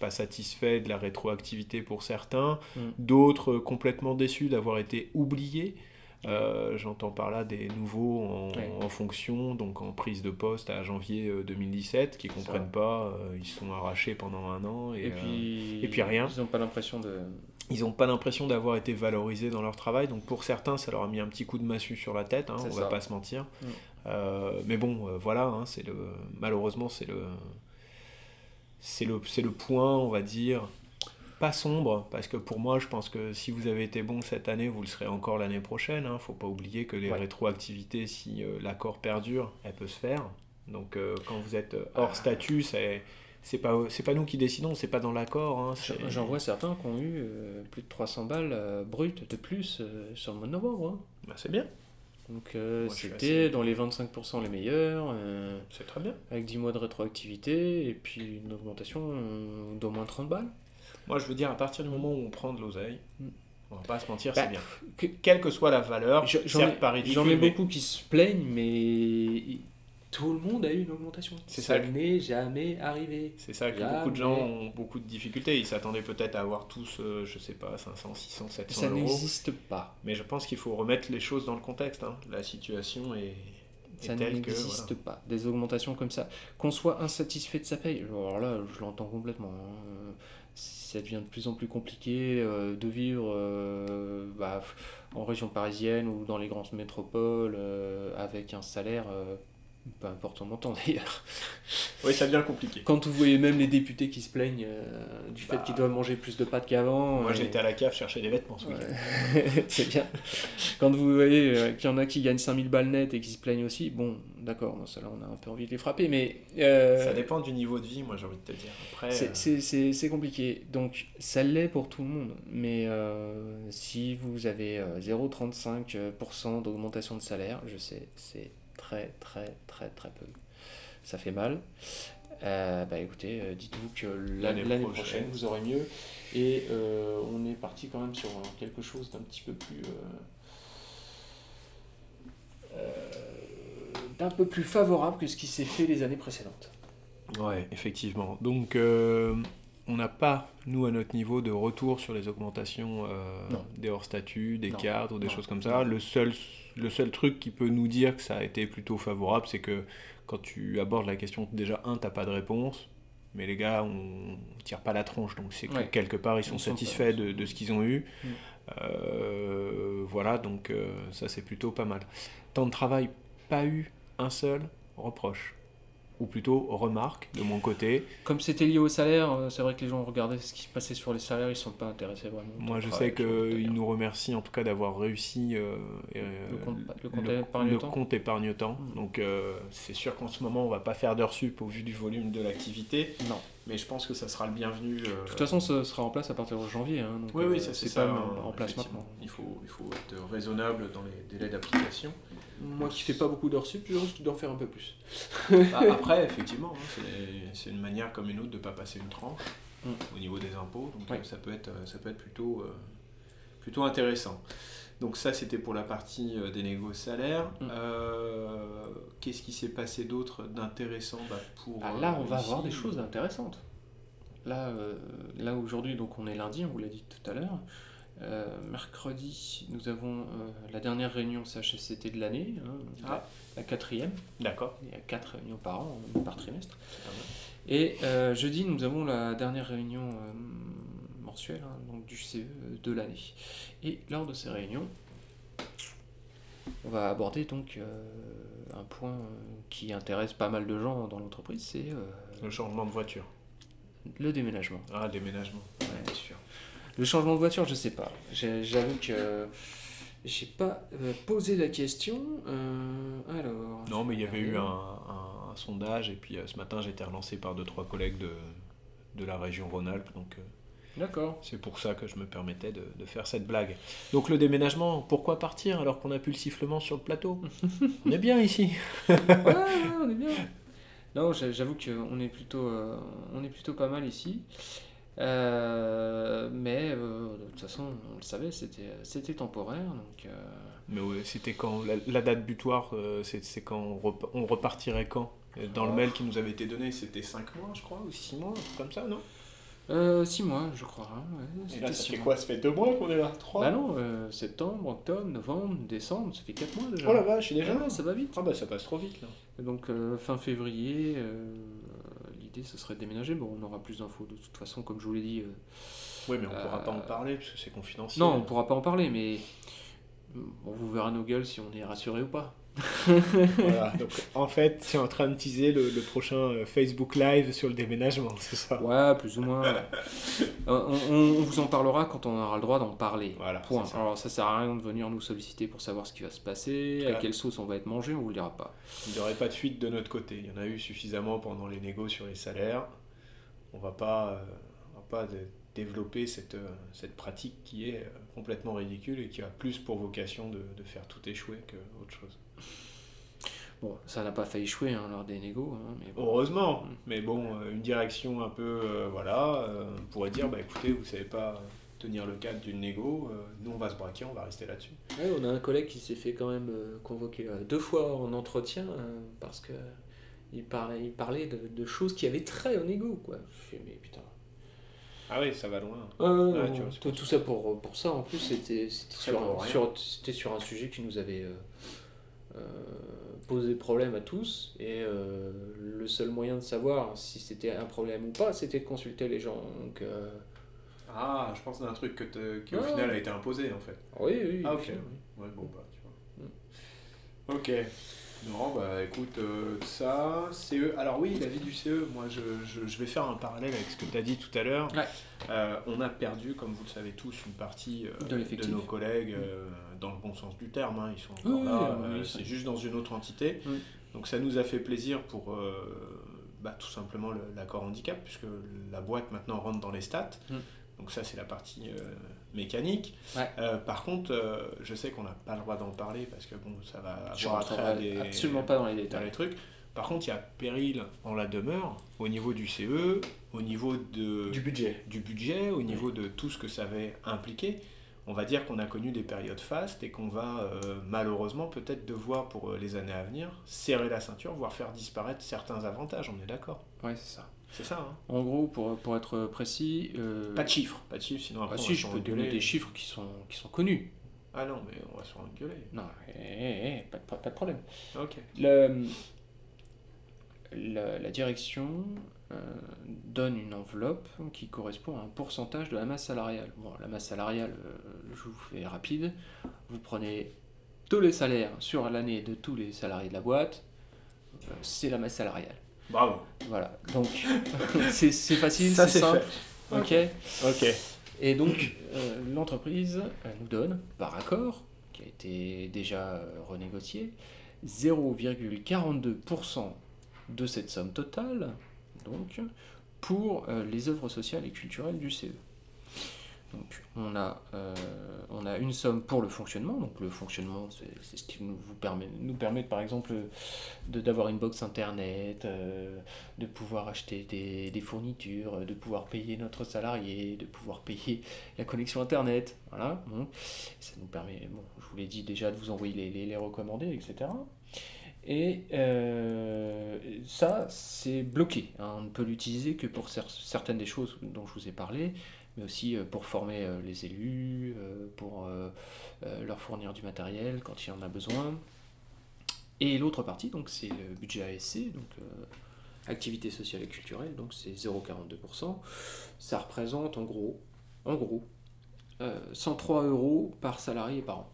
Speaker 2: pas satisfaits de la rétroactivité pour certains,
Speaker 1: Mm.
Speaker 2: d'autres euh, complètement déçus d'avoir été oubliés. Euh, J'entends par là des nouveaux en,
Speaker 1: Ouais.
Speaker 2: en fonction, donc en prise de poste à janvier euh, 2017, qui
Speaker 1: Ça.
Speaker 2: comprennent pas, euh, ils sont arrachés pendant un an et,
Speaker 1: Et,
Speaker 2: euh,
Speaker 1: puis,
Speaker 2: et puis rien.
Speaker 1: Ils n'ont pas l'impression de.
Speaker 2: ils n'ont pas l'impression d'avoir été valorisés dans leur travail. Donc pour certains, ça leur a mis un petit coup de massue sur la tête, hein, on
Speaker 1: ça.
Speaker 2: va pas se mentir.
Speaker 1: Mm.
Speaker 2: Euh, mais bon, euh, voilà, hein, c'est le malheureusement c'est le c'est le c'est le point, on va dire pas sombre parce que pour moi, je pense que si vous avez été bon cette année, vous le serez encore l'année prochaine. Hein. Faut pas oublier que les
Speaker 1: Ouais.
Speaker 2: rétroactivités, si euh, l'accord perdure, elle peut se faire. Donc euh, quand vous êtes euh, hors
Speaker 1: Ah.
Speaker 2: statut, c'est c'est pas c'est pas nous qui décidons, c'est pas dans l'accord. hein,
Speaker 1: J'en vois certains qui ont eu euh, plus de 300 balles brutes de plus sur le mois de novembre. hein.
Speaker 2: Bah, c'est bien,
Speaker 1: Donc euh, c'était
Speaker 2: assez-
Speaker 1: dans les 25% les meilleurs, euh,
Speaker 2: c'est très bien.
Speaker 1: avec 10 mois de rétroactivité, et puis une augmentation euh, d'au moins 30 balles.
Speaker 2: Moi, je veux dire, à partir du moment où on prend de l'oseille,
Speaker 1: Mm.
Speaker 2: on va pas se mentir,
Speaker 1: Bah,
Speaker 2: c'est bien.
Speaker 1: que-
Speaker 2: Quelle que soit la valeur,
Speaker 1: Je- J'en ai,
Speaker 2: pas ridicule,
Speaker 1: j'en ai
Speaker 2: mais
Speaker 1: beaucoup qui se plaignent, mais tout le monde a eu une augmentation.
Speaker 2: C'est
Speaker 1: ça
Speaker 2: ça.
Speaker 1: n'est jamais arrivé.
Speaker 2: c'est ça que
Speaker 1: Jamais.
Speaker 2: beaucoup de gens ont beaucoup de difficultés. Ils s'attendaient peut-être à avoir tous, euh, je sais pas, 500, 600, 700
Speaker 1: Ça
Speaker 2: euros.
Speaker 1: n'existe pas.
Speaker 2: Mais je pense qu'il faut remettre les choses dans le contexte. hein. La situation est, est
Speaker 1: Ça
Speaker 2: telle que.
Speaker 1: n'existe
Speaker 2: voilà.
Speaker 1: pas. Des augmentations comme ça. Qu'on soit insatisfait de sa paye, alors là, je l'entends complètement. hein. Ça devient de plus en plus compliqué euh, de vivre euh, bah, en région parisienne ou dans les grandes métropoles euh, avec un salaire, euh, peu importe son montant d'ailleurs.
Speaker 2: Oui, ça devient compliqué.
Speaker 1: Quand vous voyez même les députés qui se plaignent euh, du fait
Speaker 2: Bah.
Speaker 1: qu'ils doivent manger plus de pâtes qu'avant.
Speaker 2: Moi,
Speaker 1: et-
Speaker 2: j'ai été à la cave chercher des vêtements ce week-end.
Speaker 1: Ouais. c'est bien. Quand vous voyez euh, qu'il y en a qui gagnent 5000 balles net et qui se plaignent aussi, bon, d'accord, ça là on a un peu envie de les frapper, mais euh,
Speaker 2: Ça dépend du niveau de vie, moi, j'ai envie de te dire. Après,
Speaker 1: c'est-
Speaker 2: euh,
Speaker 1: compliqué. Donc ça l'est pour tout le monde, mais euh, si vous avez euh, 0,35% d'augmentation de salaire, je sais, c'est très très très très peu. Ça fait mal. Euh, bah écoutez, euh, dites-vous que
Speaker 2: L'année prochaine.
Speaker 1: prochaine, vous aurez mieux. Et euh, on est parti quand même sur quelque chose d'un petit peu plus. euh, euh, d'un peu plus favorable que ce qui s'est fait les années précédentes.
Speaker 2: Ouais, effectivement. Donc, euh, on n'a pas, nous, à notre niveau, de retour sur les augmentations euh, des hors-statuts, des
Speaker 1: Non.
Speaker 2: cadres ou des
Speaker 1: Non.
Speaker 2: choses comme ça. Le seul, le seul truc qui peut nous dire que ça a été plutôt favorable, c'est que quand tu abordes la question, déjà, un, t'as pas de réponse. Mais les gars, on tire pas la tronche, donc c'est que
Speaker 1: Ouais.
Speaker 2: quelque part ils sont
Speaker 1: Ils
Speaker 2: satisfaits de ce qu'ils ont eu.
Speaker 1: Mm.
Speaker 2: Euh, voilà, donc euh, ça c'est plutôt pas mal. Temps de travail, pas eu un seul reproche. Ou plutôt remarque de mon côté.
Speaker 1: Comme c'était lié au salaire, euh, c'est vrai que les gens regardaient ce qui se passait sur les salaires, ils ne sont pas intéressés vraiment.
Speaker 2: Moi je sais qu'ils nous remercient en tout cas d'avoir réussi euh, euh,
Speaker 1: Le compte- le compte
Speaker 2: le-
Speaker 1: épargne-temps.
Speaker 2: le compte épargne-temps.
Speaker 1: Mm.
Speaker 2: Donc euh, c'est sûr qu'en ce moment on va pas faire d'heures sup au vu du volume de l'activité.
Speaker 1: Non.
Speaker 2: Mais je pense que ça sera le bienvenu. euh,
Speaker 1: De toute façon, ça sera en place à partir de janvier. hein, donc,
Speaker 2: Oui, oui, ça c'est
Speaker 1: pas
Speaker 2: ça.
Speaker 1: en- place maintenant.
Speaker 2: Il faut, il faut être raisonnable dans les délais d'application.
Speaker 1: Moi qui fais pas beaucoup d'heures sup, je risque d'en faire un peu plus.
Speaker 2: Bah, après, effectivement, hein, c'est- une manière comme une autre de ne pas passer une tranche
Speaker 1: Mm.
Speaker 2: au niveau des impôts. Donc
Speaker 1: Ouais.
Speaker 2: euh, ça peut être, ça peut être plutôt, euh, plutôt intéressant. Donc ça, c'était pour la partie euh, des négos salaires.
Speaker 1: Mm.
Speaker 2: Euh, Qu'est-ce qui s'est passé d'autre d'intéressant bah, pour
Speaker 1: Ah, là, on va avoir des choses intéressantes. Là, là aujourd'hui, donc on est lundi, on vous l'a dit tout à l'heure. Euh, mercredi, nous avons euh, la dernière réunion CHSCT de l'année, hein,
Speaker 2: Ah.
Speaker 1: la quatrième.
Speaker 2: D'accord.
Speaker 1: Il y a quatre réunions par an, par trimestre. Et euh, jeudi, nous avons la dernière réunion mensuelle, hein, donc du CE de l'année. Et lors de ces réunions, on va aborder donc un point qui intéresse pas mal de gens dans l'entreprise, c'est
Speaker 2: Le changement de voiture.
Speaker 1: le déménagement.
Speaker 2: Ah, déménagement.
Speaker 1: Ouais.
Speaker 2: C'est sûr.
Speaker 1: Le changement de voiture, je sais pas. J'avoue que j'ai pas euh, posé la question. Euh, alors.
Speaker 2: Non, mais il y avait eu un, un- un sondage, et puis euh, ce matin, j'ai été relancé par deux, trois collègues de, de la région Rhône-Alpes. Donc,
Speaker 1: D'accord.
Speaker 2: C'est pour ça que je me permettais de, de faire cette blague. Donc le déménagement, pourquoi partir alors qu'on a plus le sifflement sur le plateau? On est bien ici.
Speaker 1: ouais, ouais, on est bien. Non, j'a- j'avoue qu'on est plutôt, euh, on est plutôt pas mal ici. Euh, mais euh, de toute façon, on le savait, c'était, c'était temporaire. Donc, euh,
Speaker 2: Mais ouais, c'était quand la, la date butoir, euh, c'est c'est quand on, rep- on repartirait quand? Dans le
Speaker 1: Oh.
Speaker 2: mail qui nous avait été donné, c'était 5 mois, je crois, ou 6 mois, comme ça, non?
Speaker 1: Euh, six mois, je crois. hein, ouais,
Speaker 2: Et
Speaker 1: c'était
Speaker 2: là, ça fait
Speaker 1: mois.
Speaker 2: quoi? Ça fait 2 mois qu'on est là 3
Speaker 1: Bah non, euh, septembre, octobre, novembre, décembre, ça fait 4 mois déjà.
Speaker 2: Oh la vache, déjà
Speaker 1: Ouais, ça va vite.
Speaker 2: Ah bah ça passe trop vite là.
Speaker 1: Et Donc euh, fin février, euh, l'idée ce serait de déménager. Bon, on aura plus d'infos de toute façon, comme je vous l'ai dit. euh,
Speaker 2: Oui, mais on pourra
Speaker 1: Euh,
Speaker 2: pas en parler parce que c'est confidentiel.
Speaker 1: Non, on pourra pas en parler, mais on vous verra nos gueules si on est rassuré ou pas.
Speaker 2: Voilà, donc en fait, c'est en train de teaser le, le prochain euh, Facebook Live sur le déménagement, c'est ça?
Speaker 1: Ouais, plus ou moins. Euh, on, on- on vous en parlera quand on aura le droit d'en parler.
Speaker 2: Voilà,
Speaker 1: Point.
Speaker 2: ça.
Speaker 1: Alors ça sert à rien de venir nous solliciter pour savoir ce qui va se passer, à quelle sauce on va être mangé, on vous le dira pas.
Speaker 2: Il n'y aurait pas de fuite de notre côté. Il y en a eu suffisamment pendant les négos sur les salaires. On va pas, euh, on va pas développer cette, euh, cette pratique qui est euh, complètement ridicule et qui a plus pour vocation de, de faire tout échouer qu'autre chose.
Speaker 1: Bon, ça n'a pas fait échouer hein, lors des négos, hein, mais bon.
Speaker 2: Heureusement, mais bon, euh, une direction un peu, euh, voilà, euh, on pourrait dire, bah écoutez, vous savez pas tenir le cadre d'une négo, euh, nous on va se braquer, on va rester là-dessus.
Speaker 1: Ouais, on a un collègue qui s'est fait quand même convoquer deux fois en entretien parce que il parlait, il parlait de, de choses qui avaient trait au négo, quoi. Je fais, mais putain.
Speaker 2: Ah oui, ça va loin.
Speaker 1: Euh,
Speaker 2: Ouais,
Speaker 1: non,
Speaker 2: tu vois, c'est
Speaker 1: tout, tout ça pour, pour ça, en plus, c'était sur, un- sur, c'était sur un sujet qui nous avait euh, euh, posé problème à tous. Et euh, le seul moyen de savoir si c'était un problème ou pas, c'était de consulter les gens. Donc, euh,
Speaker 2: Ah, je pense d'un truc que te- qui au
Speaker 1: Ah.
Speaker 2: final a été imposé en fait.
Speaker 1: oui, oui.
Speaker 2: Ah ok.
Speaker 1: final,
Speaker 2: Ouais, bon bah tu vois. Ok. Non, bah écoute, euh, ça, CE. Alors oui, la vie du CE, moi je, je, je vais faire un parallèle avec ce que tu as dit tout à l'heure.
Speaker 1: Ouais.
Speaker 2: Euh, on a perdu, comme vous le savez tous, une partie euh,
Speaker 1: De
Speaker 2: nos collègues, euh, dans le bon sens du terme, hein, ils sont encore
Speaker 1: Oui,
Speaker 2: là,
Speaker 1: oui,
Speaker 2: c'est juste dans une autre entité. Donc ça nous a fait plaisir pour bah, tout simplement le- l'accord handicap, puisque la boîte maintenant rentre dans les stats.
Speaker 1: Mm.
Speaker 2: Donc ça c'est la partie mécanique.
Speaker 1: Ouais.
Speaker 2: Euh, par contre, euh, je sais qu'on n'a pas le droit d'en parler parce que bon, ça va
Speaker 1: Je
Speaker 2: avoir attrait à des,
Speaker 1: absolument pas dans les
Speaker 2: dans
Speaker 1: détails.
Speaker 2: les trucs. Par contre, il y a péril en la demeure au niveau du CE, au niveau de,
Speaker 1: Du budget.
Speaker 2: du budget, au niveau de tout ce que ça avait impliqué. On va dire qu'on a connu des périodes fastes et qu'on va euh, malheureusement peut-être devoir pour les années à venir serrer la ceinture, voire faire disparaître certains avantages, on est d'accord?
Speaker 1: Ouais, c'est ça.
Speaker 2: C'est ça, hein
Speaker 1: En gros, pour, pour être précis. euh,
Speaker 2: Pas de chiffres, pas de chiffres, sinon
Speaker 1: ah,
Speaker 2: après on
Speaker 1: si,
Speaker 2: va
Speaker 1: je peux donner des chiffres qui sont, qui sont connus.
Speaker 2: Ah non, mais on va se engueuler.
Speaker 1: Non, eh, eh, eh, pas, de- pas de problème.
Speaker 2: Ok.
Speaker 1: Le- la, la direction euh, donne une enveloppe qui correspond à un pourcentage de la masse salariale. Bon, la masse salariale, euh, je vous fais rapide. Vous prenez tous les salaires sur l'année de tous les salariés de la boîte, c'est la masse salariale.
Speaker 2: Bravo.
Speaker 1: Voilà, donc c'est c'est facile,
Speaker 2: Ça,
Speaker 1: c'est simple.
Speaker 2: fait.
Speaker 1: Ok.
Speaker 2: Ok.
Speaker 1: Et donc, euh, l'entreprise nous donne, par accord, qui a été déjà euh, renégocié, 0,42% de cette somme totale, donc, pour euh, les œuvres sociales et culturelles du CE. Donc, on a, euh, on a une somme pour le fonctionnement. Donc, le fonctionnement, c'est ce qui nous, permet, par exemple, d'avoir une box internet, euh, de pouvoir acheter des, fournitures, de pouvoir payer notre salarié, de pouvoir payer la connexion internet. Voilà. Ça nous permet, bon, je vous l'ai dit déjà, de vous envoyer les, les, recommandés, etc. Et euh, ça, c'est bloqué. hein. On ne peut l'utiliser que pour cer- certaines des choses dont je vous ai parlé, mais aussi euh, pour former euh, les élus, euh, pour leur fournir du matériel quand il en a besoin. Et l'autre partie, donc, c'est le budget ASC, donc activité sociale et culturelle, donc c'est 0,42%. Ça représente en gros, en gros, euh, 103 euros par salarié et par an.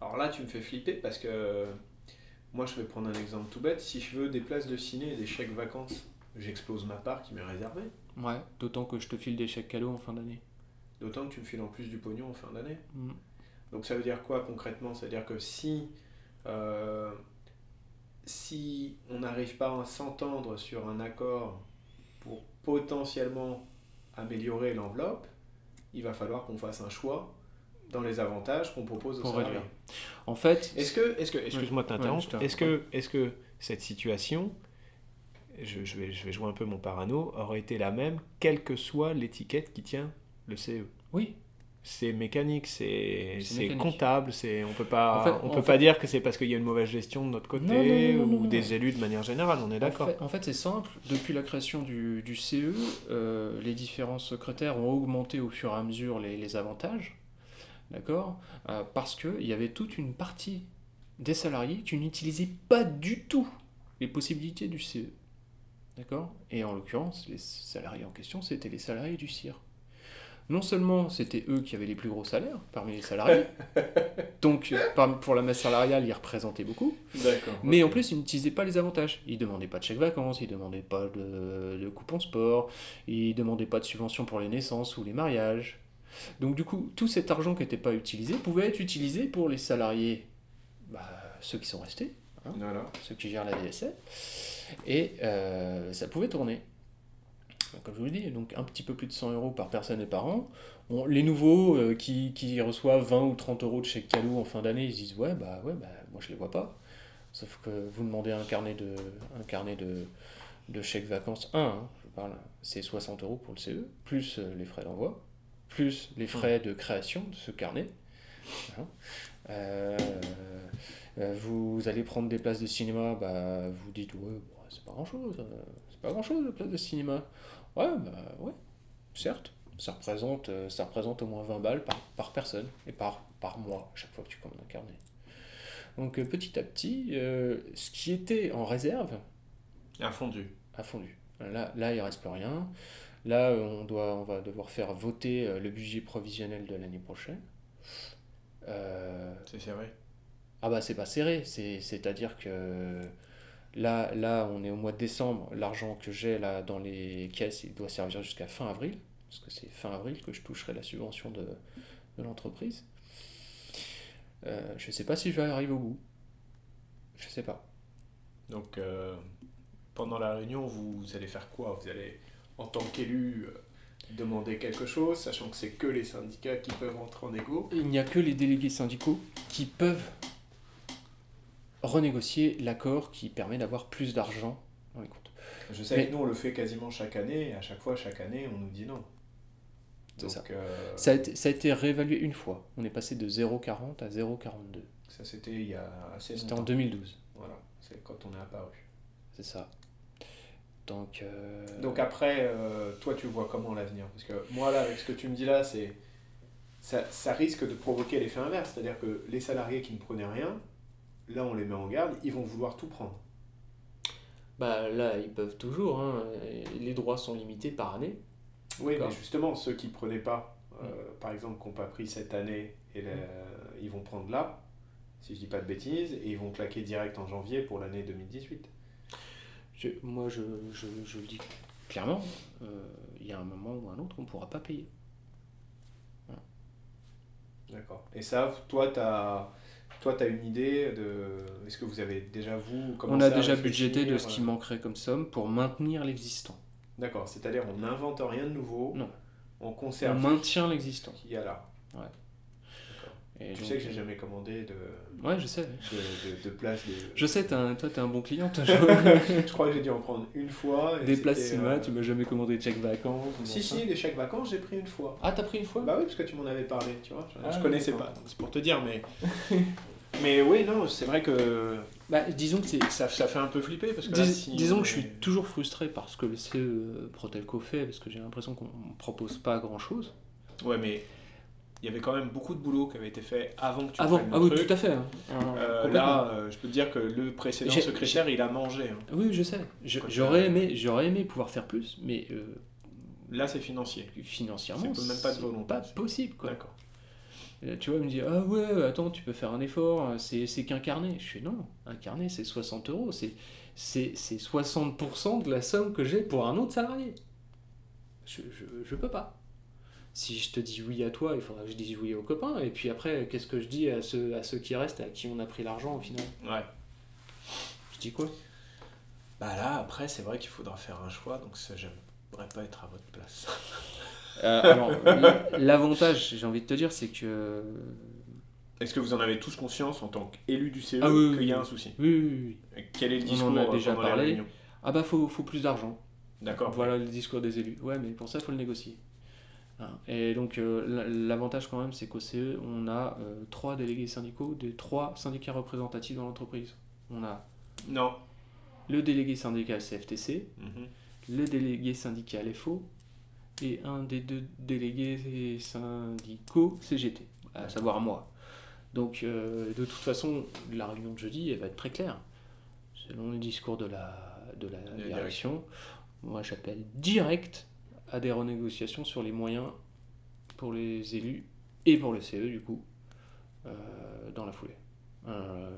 Speaker 2: Alors là, tu me fais flipper parce que moi, je vais prendre un exemple tout bête. Si je veux des places de ciné et des chèques vacances, j'explose ma part qui m'est réservée.
Speaker 1: Ouais, d'autant que je te file des chèques cadeaux en fin d'année.
Speaker 2: D'autant que tu me files en plus du pognon en fin d'année.
Speaker 1: Mm.
Speaker 2: Donc ça veut dire quoi concrètement? C'est-à-dire que si, euh, si on n'arrive pas à s'entendre sur un accord pour potentiellement améliorer l'enveloppe, il va falloir qu'on fasse un choix dans les avantages qu'on propose aux
Speaker 1: Pour
Speaker 2: salariés.
Speaker 1: En fait,
Speaker 2: Est-ce que, est-ce que, excuse-moi de t'interrompre, est-ce que, est-ce que cette situation, je, je vais, je vais jouer un peu mon parano, aurait été la même, quelle que soit l'étiquette qui tient le CE
Speaker 1: oui,
Speaker 2: C'est mécanique, c'est comptable, c'est on peut pas,
Speaker 1: En fait-
Speaker 2: on peut
Speaker 1: fait-
Speaker 2: pas dire que c'est parce qu'il y a une mauvaise gestion de notre côté
Speaker 1: Non, non, non, non,
Speaker 2: ou des élus de manière générale, on est
Speaker 1: En
Speaker 2: d'accord.
Speaker 1: fait, en fait, c'est simple. Depuis la création du, du CE, euh, les différents secrétaires ont augmenté au fur et à mesure les, les avantages. D'accord Euh, Parce qu'il y avait toute une partie des salariés qui n'utilisaient pas du tout les possibilités du CE. D'accord? Et en l'occurrence, les salariés en question, c'était les salariés du CIR. Non seulement c'était eux qui avaient les plus gros salaires parmi les salariés, donc euh, pour la masse salariale, ils représentaient beaucoup. Mais en plus, ils n'utilisaient pas les avantages. Ils demandaient pas de chèque vacances, ils demandaient pas de, de coupons sport, ils demandaient pas de subventions pour les naissances ou les mariages. Donc du coup, tout cet argent qui n'était pas utilisé pouvait être utilisé pour les salariés, bah, ceux qui sont restés,
Speaker 2: Voilà.
Speaker 1: ceux qui gèrent la DSA, et euh, ça pouvait tourner. Comme je vous le dis, donc un petit peu plus de 100 euros par personne et par an. Bon, les nouveaux euh, qui, qui reçoivent 20 ou 30 euros de chèque cadeau en fin d'année, ils se disent ouais bah ouais bah moi je les vois pas. Sauf que vous demandez un carnet de un carnet de, de chèque vacances 1, hein, je parle, c'est 60 euros pour le CE, plus euh, les frais d'envoi, plus les frais de création de ce carnet. Hein. Euh, vous allez prendre des places de cinéma, bah, vous dites ouais, c'est pas grand chose, c'est pas grand chose de places de cinéma. Ouais, bah ouais, certes, ça représente, euh, ça représente au moins 20 balles par, par personne et par, par mois chaque fois que tu commandes un carnet. Donc euh, petit à petit, euh, ce qui était en réserve
Speaker 2: Un fondu.
Speaker 1: a fondu. Là, là il reste plus rien. Là, euh, on, doit, on va devoir faire voter euh, le budget provisionnel de l'année prochaine. Euh,
Speaker 2: C'est serré.
Speaker 1: Ah bah c'est pas serré, c'est, c'est-à-dire que là, là on est au mois de décembre, l'argent que j'ai là dans les caisses, il doit servir jusqu'à fin avril, parce que c'est fin avril que je toucherai la subvention de, de l'entreprise. Euh, je sais pas si je vais arriver au bout. Je sais pas.
Speaker 2: Donc, euh, pendant la réunion, vous, vous allez faire quoi? Vous allez, en tant qu'élu, euh, demander quelque chose, sachant que c'est que les syndicats qui peuvent entrer en égo?
Speaker 1: Il n'y a que les délégués syndicaux qui peuvent renégocier l'accord qui permet d'avoir plus d'argent dans les comptes.
Speaker 2: Je sais
Speaker 1: Mais-
Speaker 2: que nous, on le fait quasiment chaque année, et à chaque fois, chaque année, on nous dit non.
Speaker 1: C'est
Speaker 2: Donc,
Speaker 1: ça.
Speaker 2: euh,
Speaker 1: Ça a, été, ça a été réévalué une fois. On est passé de 0,40 à 0,42.
Speaker 2: ça, c'était il y a assez
Speaker 1: C'était en
Speaker 2: longtemps.
Speaker 1: 2012.
Speaker 2: Voilà, c'est quand on est apparu.
Speaker 1: C'est ça. Donc, euh,
Speaker 2: Donc après, euh, toi, tu vois comment l'avenir Parce que moi, là, avec ce que tu me dis là, c'est ça, ça risque de provoquer l'effet inverse. C'est-à-dire que les salariés qui ne prenaient rien, là, on les met en garde, ils vont vouloir tout prendre.
Speaker 1: bah, là, ils peuvent toujours. hein. Les droits sont limités par année.
Speaker 2: Oui, mais justement, ceux qui ne prenaient pas, euh, par exemple, qui n'ont pas pris cette année, et la- ils vont prendre là, si je dis pas de bêtises, et ils vont claquer direct en janvier pour l'année 2018.
Speaker 1: Je- moi, je, je, je le dis clairement, euh, il y a un moment ou un autre qu'on ne pourra pas payer.
Speaker 2: D'accord. Et ça, toi, tu as... Toi, tu as une idée de. Est-ce que vous avez déjà, vous,
Speaker 1: On a déjà budgété de ce qui
Speaker 2: euh,
Speaker 1: manquerait comme somme pour maintenir l'existant.
Speaker 2: D'accord, c'est-à-dire on n'invente rien de nouveau,
Speaker 1: Non.
Speaker 2: on
Speaker 1: On
Speaker 2: conserve
Speaker 1: maintient l'existant.
Speaker 2: qu'il y a là.
Speaker 1: Et
Speaker 2: Tu
Speaker 1: donc,
Speaker 2: sais que j'ai
Speaker 1: euh,
Speaker 2: jamais commandé de,
Speaker 1: Ouais, je sais.
Speaker 2: de, de, de place de...
Speaker 1: Je sais, t'es un- toi, t'es un bon client. toi, je-
Speaker 2: Je crois que j'ai dû en prendre une fois. et
Speaker 1: Des places cinéma,
Speaker 2: euh,
Speaker 1: tu m'as jamais commandé de chèque vacances.
Speaker 2: Si, si, les chèques vacances, j'ai pris une fois.
Speaker 1: Ah, t'as pris une fois?
Speaker 2: Bah oui, parce que tu m'en avais parlé, tu vois. Je,
Speaker 1: Ah,
Speaker 2: je connaissais pas, c'est pour te dire, mais... mais oui, non, c'est vrai que
Speaker 1: Bah, disons que c'est.
Speaker 2: ça, ça fait un peu flipper, parce que
Speaker 1: Dis-
Speaker 2: là, si
Speaker 1: disons
Speaker 2: on
Speaker 1: que je suis toujours frustré par ce que le CE Protelco fait, parce que j'ai l'impression qu'on ne propose pas grand chose.
Speaker 2: Ouais, mais il y avait quand même beaucoup de boulot qui avait été fait avant que tu
Speaker 1: Avant,
Speaker 2: prennes le
Speaker 1: ah oui,
Speaker 2: truc.
Speaker 1: tout à fait. hein.
Speaker 2: Euh,
Speaker 1: Complètement.
Speaker 2: là, euh, je peux te dire que le précédent secrétaire, il a mangé. hein.
Speaker 1: Oui, je sais. J'aurais aimé, j'aurais aimé pouvoir faire plus, mais euh,
Speaker 2: Là, c'est financier.
Speaker 1: financièrement,
Speaker 2: C'est même pas de volonté.
Speaker 1: pas possible. Quoi.
Speaker 2: D'accord.
Speaker 1: Tu vois, il me dit Ah ouais, attends, tu peux faire un effort, c'est c'est qu'un carnet. Je fais Non, un carnet, c'est 60 euros. C'est c'est c'est 60% de la somme que j'ai pour un autre salarié. Je, je, je peux pas. Si je te dis oui à toi, il faudra que je dise oui aux copains. Et puis après, qu'est-ce que je dis à ceux, à ceux qui restent, à qui on a pris l'argent au final?
Speaker 2: Ouais.
Speaker 1: Je dis quoi?
Speaker 2: Bah là, après, c'est vrai qu'il faudra faire un choix, donc ça, j'aime voudrais pas être à votre place.
Speaker 1: Euh, alors, l'avantage, j'ai envie de te dire, c'est que.
Speaker 2: Est-ce que vous en avez tous conscience en tant qu'élu du CE
Speaker 1: Ah oui, oui,
Speaker 2: qu'il y a un souci?
Speaker 1: Oui, oui, oui.
Speaker 2: Quel est le
Speaker 1: On en
Speaker 2: discours
Speaker 1: a
Speaker 2: euh,
Speaker 1: déjà parlé. Ah bah, faut, faut plus d'argent.
Speaker 2: D'accord.
Speaker 1: Voilà le discours des élus. Ouais, mais pour ça, il faut le négocier. Hein. Et donc, euh, l'avantage quand même, c'est qu'au CE, on a euh, trois délégués syndicaux des trois syndicats représentatifs dans l'entreprise. On a
Speaker 2: Non.
Speaker 1: le délégué syndical CFTC,
Speaker 2: Mhm.
Speaker 1: le délégué syndical FO et un des deux délégués syndicaux CGT, à savoir moi. Donc, euh, de toute façon, la réunion de jeudi, elle va être très claire. Selon le discours de la, de la
Speaker 2: De
Speaker 1: direction, moi j'appelle direct à des renégociations sur les moyens pour les élus et pour le CE, du coup, euh, dans la foulée. Euh,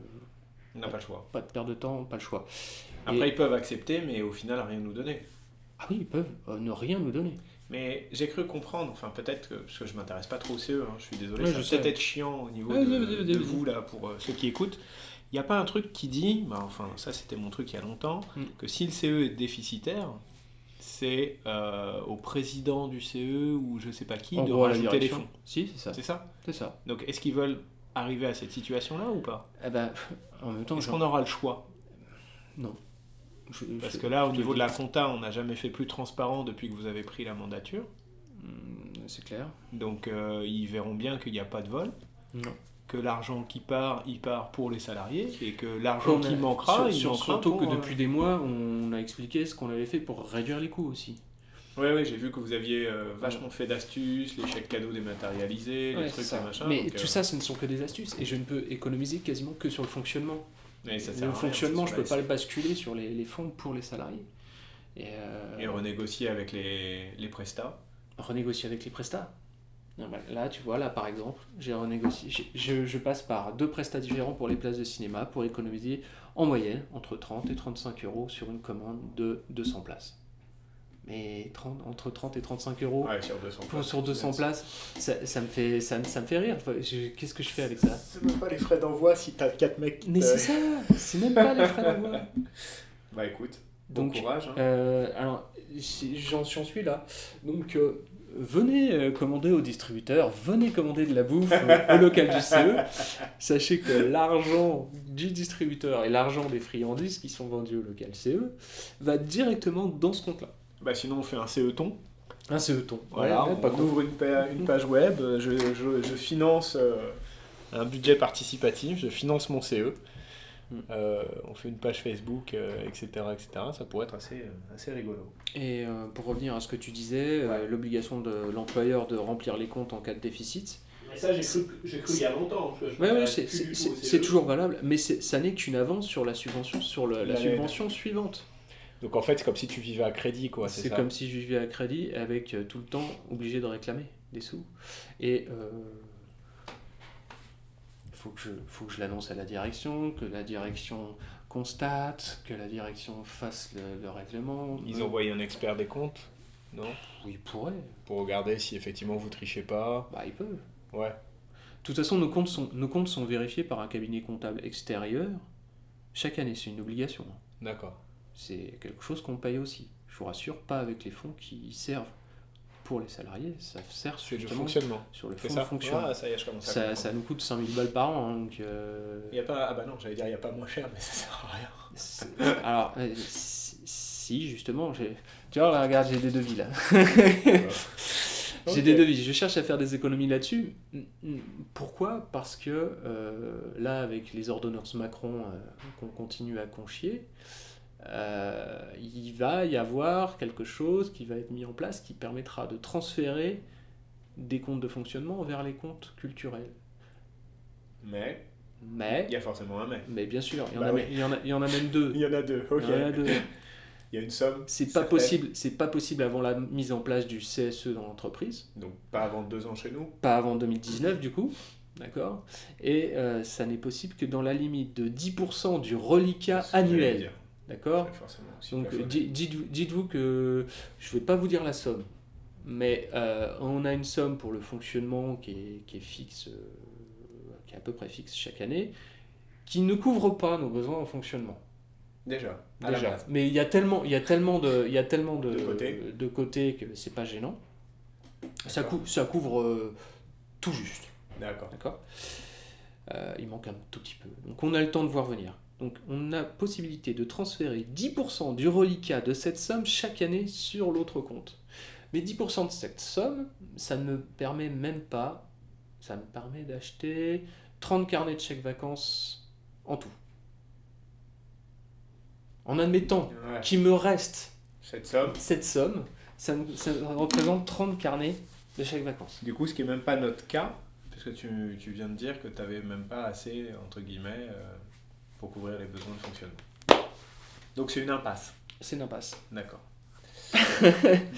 Speaker 2: On n'a pas le choix.
Speaker 1: pas de perte de temps, pas le choix.
Speaker 2: Après,
Speaker 1: Et-
Speaker 2: ils peuvent accepter, mais au final, rien nous donner.
Speaker 1: Ah oui, ils peuvent euh, ne rien nous donner.
Speaker 2: Mais j'ai cru comprendre, enfin peut-être que, parce que je m'intéresse pas trop au CE, hein, je suis désolé,
Speaker 1: Ouais, je
Speaker 2: peut-être
Speaker 1: sais.
Speaker 2: être chiant au niveau
Speaker 1: Ouais,
Speaker 2: de, vous là pour euh, ceux qui écoutent. Il n'y a pas un truc qui dit, bah, enfin ça c'était mon truc il y a longtemps,
Speaker 1: Mm.
Speaker 2: que si le CE est déficitaire, c'est euh, au président du CE ou je sais pas qui
Speaker 1: En
Speaker 2: de
Speaker 1: gros,
Speaker 2: rajouter les fonds.
Speaker 1: Si, c'est ça.
Speaker 2: C'est ça?
Speaker 1: C'est ça.
Speaker 2: Donc est-ce qu'ils veulent arriver à cette situation-là ou pas?
Speaker 1: Eh ben, en même temps,
Speaker 2: Est-ce qu'on aura le choix?
Speaker 1: Je-
Speaker 2: Parce
Speaker 1: je-
Speaker 2: que là, au niveau de la compta, on n'a jamais fait plus transparent depuis que vous avez pris la mandature.
Speaker 1: Hmm, C'est clair.
Speaker 2: Donc euh, ils verront bien qu'il n'y a pas de vol.
Speaker 1: Non.
Speaker 2: que l'argent qui part, il part pour les salariés et que l'argent qui manquera,
Speaker 1: sur-
Speaker 2: il
Speaker 1: sur-
Speaker 2: manquera
Speaker 1: surtout
Speaker 2: pour,
Speaker 1: que
Speaker 2: euh,
Speaker 1: depuis des mois, on a expliqué ce qu'on avait fait pour réduire les coûts aussi.
Speaker 2: Ouais, ouais, j'ai vu que vous aviez euh, vachement fait d'astuces, les chèques cadeaux dématérialisés, les
Speaker 1: Ouais,
Speaker 2: trucs
Speaker 1: ça.
Speaker 2: et machin.
Speaker 1: Mais
Speaker 2: donc,
Speaker 1: tout
Speaker 2: euh,
Speaker 1: ça, ce ne sont que des astuces. Et je ne peux économiser quasiment que sur le fonctionnement.
Speaker 2: Mais ça
Speaker 1: Le fonctionnement, je peux
Speaker 2: sur
Speaker 1: pas le basculer sur les, les fonds pour les salariés. Et, euh,
Speaker 2: Et renégocier avec les, les prestats.
Speaker 1: renégocier avec les prestats. Non, là, tu vois, là par exemple, j'ai renégocié. Je, je passe par deux prestats différents pour les places de cinéma pour économiser en moyenne entre 30 et 35 euros sur une commande de 200 places. Mais 30, entre 30 et 35 euros
Speaker 2: Ouais, sur 200
Speaker 1: pour, sur 200 places, ça, ça me, fait, ça, me- ça me fait rire. Qu'est-ce que je fais avec ça?
Speaker 2: C'est même pas les frais d'envoi si t'as 4 mecs qui
Speaker 1: Mais c'est ça C'est même pas les frais d'envoi
Speaker 2: Bah écoute, bon
Speaker 1: Donc,
Speaker 2: courage. hein.
Speaker 1: Euh, alors, j'en suis là. Donc, euh, venez euh, commander au distributeur, venez commander de la bouffe au local du CE. Sachez que l'argent du distributeur et l'argent des friandises qui sont vendues au local CE va directement dans ce compte-là.
Speaker 2: Bah sinon on fait un CE-ton.
Speaker 1: Un CE-ton.
Speaker 2: Voilà,
Speaker 1: Ouais,
Speaker 2: on
Speaker 1: pas
Speaker 2: ouvre une, pa- une page web, euh, je, je- je finance euh, un budget participatif, je finance mon CE.
Speaker 1: Mm.
Speaker 2: Euh, on fait une page Facebook, euh, etc., etc. Ça pourrait être assez, euh, assez rigolo.
Speaker 1: Et euh, pour revenir à ce que tu disais, euh,
Speaker 2: Ouais.
Speaker 1: l'obligation de l'employeur de remplir les comptes en cas de déficit,
Speaker 2: Mais ça, j'ai cru, j'ai cru il y a longtemps. je
Speaker 1: Ouais, c'est- c'est
Speaker 2: CE.
Speaker 1: toujours valable, mais c'est- ça n'est qu'une avance sur la subvention, sur le- la subvention suivante.
Speaker 2: Donc en fait, c'est comme si tu vivais à crédit, quoi.
Speaker 1: c'est comme si je vivais à crédit avec euh, tout le temps obligé de réclamer des sous. Et euh, il faut que je, faut que je l'annonce à la direction, que la direction constate, que la direction fasse le, le règlement.
Speaker 2: Ils envoient un expert des comptes, non?
Speaker 1: Oui, ils pourraient.
Speaker 2: Pour regarder si effectivement vous trichez pas.
Speaker 1: Bah, ils peuvent.
Speaker 2: Ouais.
Speaker 1: De toute façon, nos comptes sont, nos comptes sont vérifiés par un cabinet comptable extérieur chaque année. C'est une obligation.
Speaker 2: D'accord.
Speaker 1: C'est quelque chose qu'on paye aussi. Je vous rassure, pas avec les fonds qui servent pour les salariés, ça sert
Speaker 2: le fonctionnement.
Speaker 1: sur le
Speaker 2: C'est
Speaker 1: fonds
Speaker 2: ça
Speaker 1: de fonctionnement.
Speaker 2: Ah, ça y est, je commence à
Speaker 1: ça,
Speaker 2: comprendre.
Speaker 1: ça nous coûte 5000 balles par an. hein, donc, euh,
Speaker 2: Il y a pas... Ah bah non, j'allais dire, il n'y a pas moins cher, mais ça sert à rien.
Speaker 1: alors, euh, si, justement, j'ai- tu vois, là, regarde, j'ai des devis là. J'ai des devis, je cherche à faire des économies là-dessus. Pourquoi? Parce que euh, là, avec les ordonnances Macron euh, qu'on continue à conchier, euh, il va y avoir quelque chose qui va être mis en place qui permettra de transférer des comptes de fonctionnement vers les comptes culturels.
Speaker 2: Mais
Speaker 1: Mais,
Speaker 2: il y a forcément un mais.
Speaker 1: mais bien sûr, il y en,
Speaker 2: Bah
Speaker 1: a,
Speaker 2: oui.
Speaker 1: il y en a, il y en a même deux.
Speaker 2: Il y en a deux, ok.
Speaker 1: Il y en a deux.
Speaker 2: Il y a une somme.
Speaker 1: C'est pas possible, c'est pas possible avant la mise en place du CSE dans l'entreprise.
Speaker 2: Donc pas avant deux ans chez nous.
Speaker 1: pas avant 2019 du coup, d'accord Et euh, ça n'est possible que dans la limite de 10% du reliquat annuel. D'accord Donc dites-vous que je vais pas vous dire la somme, mais euh, on a une somme pour le fonctionnement qui est, qui est fixe, euh, qui est à peu près fixe chaque année, qui ne couvre pas nos besoins en fonctionnement.
Speaker 2: Déjà, à la
Speaker 1: Déjà.
Speaker 2: base.
Speaker 1: Mais il y a tellement, il y a tellement de, il y a tellement de,
Speaker 2: De côtés.
Speaker 1: de côtés que c'est pas gênant. Ça, cou- ça couvre euh, tout juste.
Speaker 2: D'accord.
Speaker 1: D'accord? Il manque un tout petit peu. Donc on a le temps de voir venir. Donc on a possibilité de transférer 10% du reliquat de cette somme chaque année sur l'autre compte. Mais 10% de cette somme, ça ne me permet même pas, ça me permet d'acheter 30 carnets de chèques vacances en tout. En admettant
Speaker 2: Ouais.
Speaker 1: qu'il me reste
Speaker 2: Cette somme.
Speaker 1: cette somme, ça, me- ça représente 30 carnets de chèques vacances.
Speaker 2: Du coup, ce qui n'est même pas notre cas, puisque tu, tu viens de dire que tu n'avais même pas assez, entre guillemets, euh, pour couvrir les besoins de fonctionnement. Donc c'est une impasse.
Speaker 1: C'est une impasse.
Speaker 2: D'accord.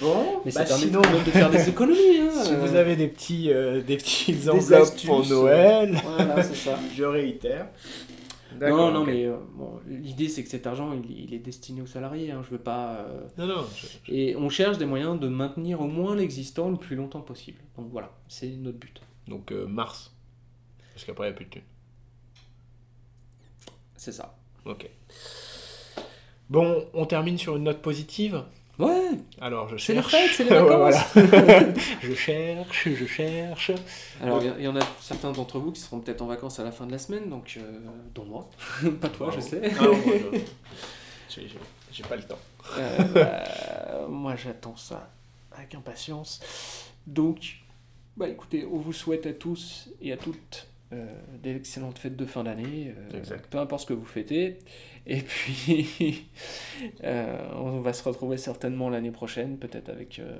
Speaker 2: bon,
Speaker 1: Mais
Speaker 2: bah sinon,
Speaker 1: même de faire des économies. hein,
Speaker 2: si vous avez des, petits, euh, des petites
Speaker 1: Des
Speaker 2: enveloppes pour Noël,
Speaker 1: Voilà, c'est ça.
Speaker 2: je réitère.
Speaker 1: Non, non, mais euh, bon, l'idée c'est que cet argent il, il est destiné aux salariés. Hein, je veux pas. euh,
Speaker 2: Non, non, je-
Speaker 1: Et on cherche des moyens de maintenir au moins l'existant le plus longtemps possible. Donc voilà, c'est notre but.
Speaker 2: Donc mars. Parce qu'après, il n'y a plus de thunes.
Speaker 1: C'est ça.
Speaker 2: Ok. Bon, on termine sur une note positive.
Speaker 1: Ouais,
Speaker 2: Alors, je
Speaker 1: c'est les
Speaker 2: cherche.
Speaker 1: fêtes, c'est les vacances.
Speaker 2: je cherche, je cherche.
Speaker 1: Alors il y, en a certains d'entre vous qui seront peut-être en vacances à la fin de la semaine, donc euh, dont moi, pas toi, je sais.
Speaker 2: Ah, je- j'ai- pas le temps.
Speaker 1: Euh, bah, moi j'attends ça avec impatience. Donc, bah écoutez, on vous souhaite à tous et à toutes d'excellentes fêtes de fin d'année, euh, peu importe ce que vous fêtez. Et puis, euh, on va se retrouver certainement l'année prochaine, peut-être avec euh,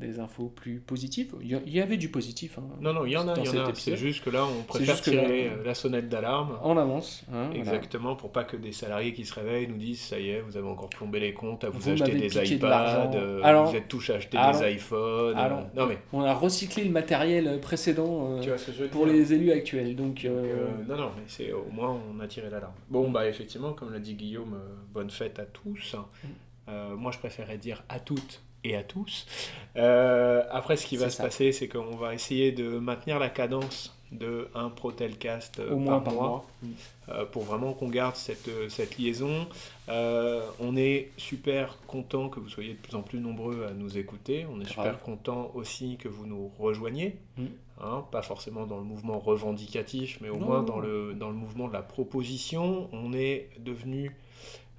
Speaker 1: des infos plus positives. Il y, avait du positif. hein,
Speaker 2: Non, non, il y en a, il y en a. C'est juste que là, on préfère tirer
Speaker 1: là-
Speaker 2: euh, la sonnette d'alarme.
Speaker 1: En avance. hein, voilà.
Speaker 2: Exactement, pour pas que des salariés qui se réveillent nous disent ça y est, vous avez encore plombé les comptes à vous,
Speaker 1: Vous
Speaker 2: acheter des
Speaker 1: de
Speaker 2: iPads, euh,
Speaker 1: Alors-
Speaker 2: vous êtes tous
Speaker 1: alors-
Speaker 2: des iPhones.
Speaker 1: alors-
Speaker 2: non mais,
Speaker 1: On a recyclé le matériel précédent pour les élus actuels. Donc,
Speaker 2: non, non, mais c'est au moins on a tiré l'alarme. Bon, bah effectivement, comme l'a dit Guillaume, euh, bonne fête à tous.
Speaker 1: Mm.
Speaker 2: Euh, moi, je préférais dire à toutes et à tous. Euh, après, ce qui va se passer, c'est qu'on va essayer de maintenir la cadence de un Protelcast euh,
Speaker 1: au moins
Speaker 2: par,
Speaker 1: par
Speaker 2: mois,
Speaker 1: mois.
Speaker 2: euh, pour vraiment qu'on garde cette, euh, cette liaison. Euh, on est super content que vous soyez de plus en plus nombreux à nous écouter. On est super content aussi que vous nous rejoigniez.
Speaker 1: Mm.
Speaker 2: Hein, pas forcément dans le mouvement revendicatif, mais au
Speaker 1: Non,
Speaker 2: moins
Speaker 1: non.
Speaker 2: dans le, dans le mouvement de la proposition. On est devenu,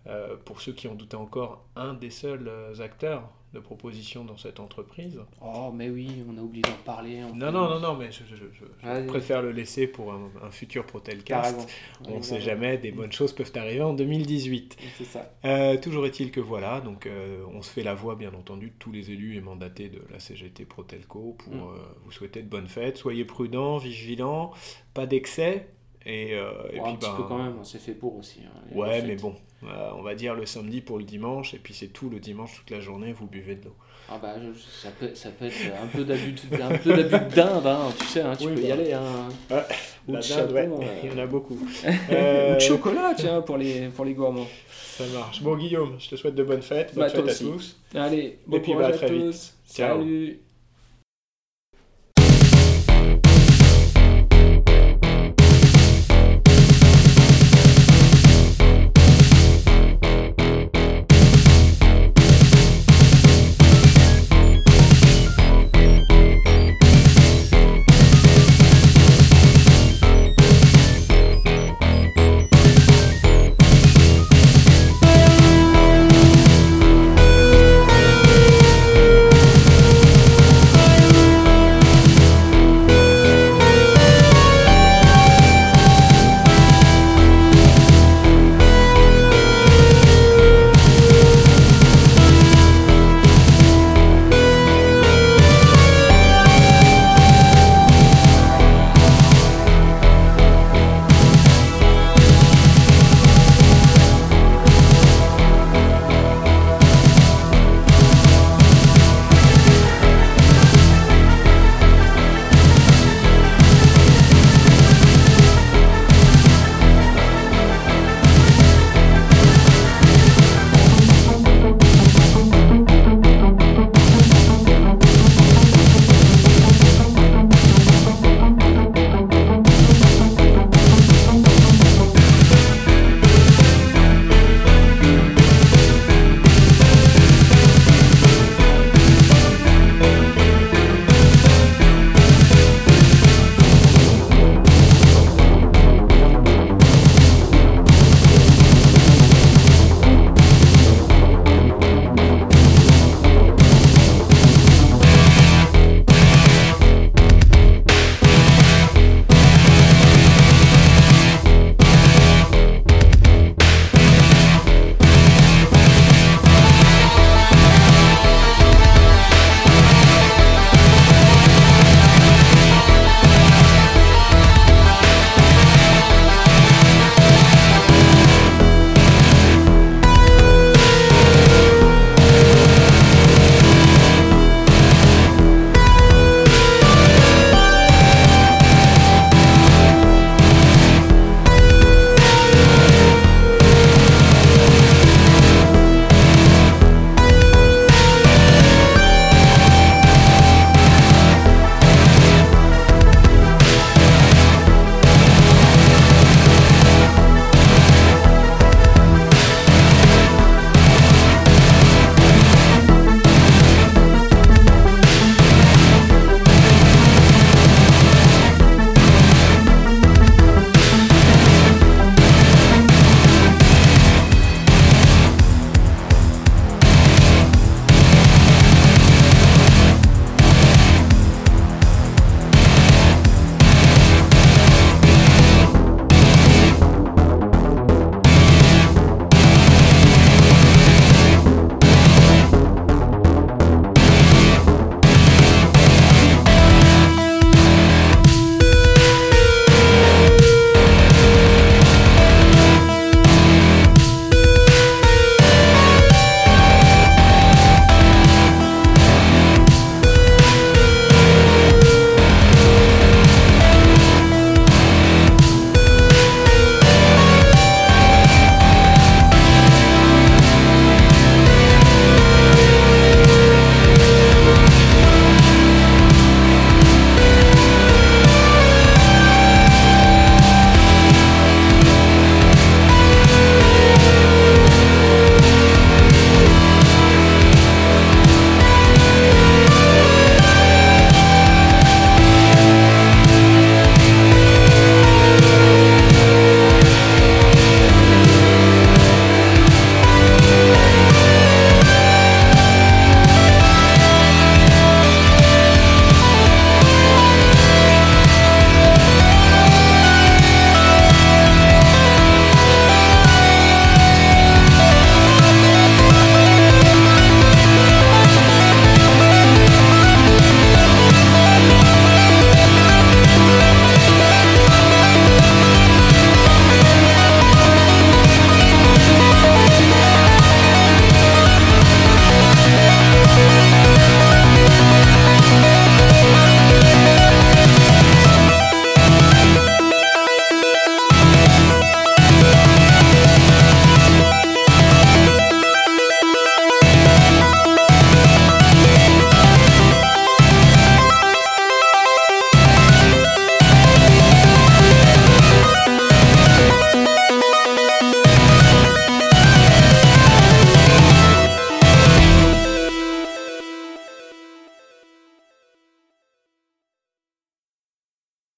Speaker 2: euh, pour ceux qui en doutaient encore, un des seuls acteurs de proposition dans cette entreprise.
Speaker 1: Oh, mais oui, on a oublié d'en parler. on
Speaker 2: Non, non, non, non, mais je, je- je- je
Speaker 1: Allez.
Speaker 2: préfère le laisser pour un, un futur Protelcast. On ne sait jamais, des bonnes choses peuvent arriver en 2018.
Speaker 1: C'est ça.
Speaker 2: Euh, toujours est-il que voilà, donc euh, on se fait la voix bien entendu de tous les élus et mandatés de la CGT Protelco pour
Speaker 1: Mm.
Speaker 2: euh, vous souhaiter de bonnes fêtes. Soyez prudents, vigilants, pas d'excès. Et, euh, et puis
Speaker 1: un petit
Speaker 2: ben,
Speaker 1: peu quand même, on s'est fait pour aussi. hein,
Speaker 2: Ouais, mais bon, euh, on va dire le samedi pour le dimanche, et puis c'est tout le dimanche, toute la journée, vous buvez de l'eau.
Speaker 1: Ah bah, je- ça, peut, ça peut être un peu d'abus de, un peu d'abus de dinde, hein, tu sais, hein, tu
Speaker 2: Oui,
Speaker 1: peux y
Speaker 2: bah.
Speaker 1: aller. Hein.
Speaker 2: Ouais,
Speaker 1: Ou de
Speaker 2: dinde, ouais,
Speaker 1: euh,
Speaker 2: il y en a beaucoup.
Speaker 1: ou
Speaker 2: Euh,
Speaker 1: de chocolat, tiens, pour les, pour les gourmands.
Speaker 2: Ça marche. Bon, Guillaume, je te souhaite de bonnes fêtes, bonnes
Speaker 1: Bah,
Speaker 2: fêtes à tous.
Speaker 1: Allez, bon
Speaker 2: puis,
Speaker 1: courage
Speaker 2: bah, à
Speaker 1: à
Speaker 2: très vite.
Speaker 1: tous.
Speaker 2: Ciao.
Speaker 1: Salut